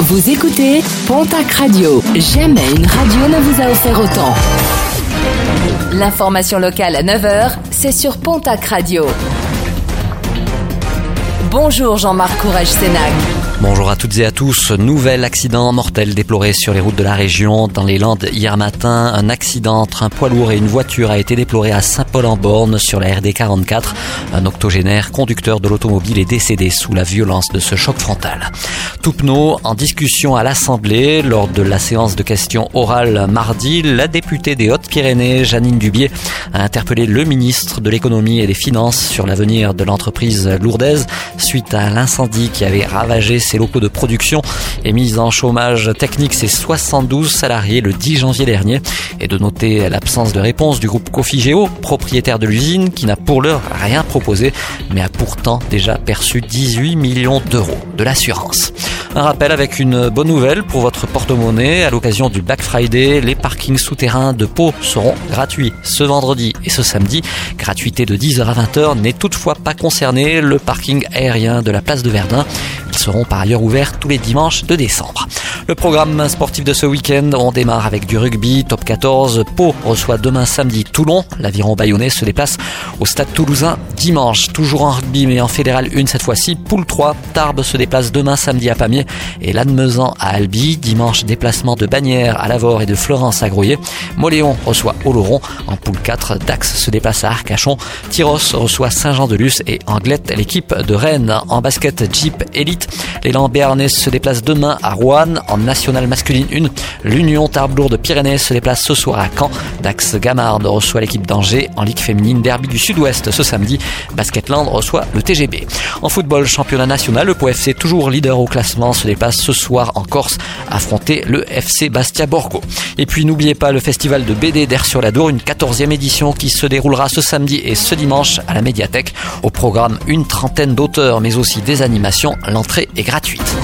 Vous écoutez Pontac Radio. Jamais une radio ne vous a offert autant. L'information locale à 9h, c'est sur Pontac Radio. Bonjour Jean-Marc Courage Sénac. Bonjour à toutes et à tous. Nouvel accident mortel déploré sur les routes de la région. Dans les Landes, hier matin, un accident entre un poids lourd et une voiture a été déploré à Saint-Paul-en-Borne sur la RD 44. Un octogénaire conducteur de l'automobile est décédé sous la violence de ce choc frontal. Toupneau, en discussion à l'Assemblée, lors de la séance de questions orales mardi, la députée des Hautes-Pyrénées, Janine Dubier, a interpellé le ministre de l'économie et des finances sur l'avenir de l'entreprise lourdaise suite à l'incendie qui avait ravagé ses locaux de production et mise en chômage technique ses 72 salariés le 10 janvier dernier et de noter l'absence de réponse du groupe Cofigeo, propriétaire de l'usine, qui n'a pour l'heure rien proposé, mais a pourtant déjà perçu 18 millions d'euros de l'assurance. Un rappel avec une bonne nouvelle pour votre porte-monnaie. À l'occasion du Black Friday, les parkings souterrains de Pau seront gratuits ce vendredi et ce samedi. Gratuité de 10h à 20h n'est toutefois pas concerné le parking aérien de la place de Verdun. Seront par ailleurs ouverts tous les dimanches de décembre. Le programme sportif de ce week-end, on démarre avec du rugby, top 14. Pau reçoit demain samedi Toulon. L'aviron bayonnais se déplace au stade toulousain dimanche. Toujours en rugby, mais en fédéral 1 cette fois-ci. Poule 3, Tarbes se déplace demain samedi à Pamiers et Lannemezan à Albi. Dimanche, déplacement de Bagnères à Lavore et de Florence à Grouillet. Moléon reçoit Oloron. En poule 4, Dax se déplace à Arcachon. Tyros reçoit Saint-Jean-de-Luz et Anglette, l'équipe de Rennes. En basket Jeep Elite, l'élan béarnais se déplace demain à Rouen en nationale masculine 1. L'Union Tarbes de Pyrénées se déplace ce soir à Caen. Dax Gamard reçoit l'équipe d'Angers en Ligue féminine Derby du Sud-Ouest ce samedi. Basketland reçoit le TGB. En football, championnat national, le POFC toujours leader au classement se déplace ce soir en Corse affronter le FC Bastia Borgo. Et puis n'oubliez pas le festival de BD d'Air sur la Dour, une 14e édition qui se déroulera ce samedi et ce dimanche à la médiathèque. Au programme une trentaine d'auteurs mais aussi des animations. Est gratuite.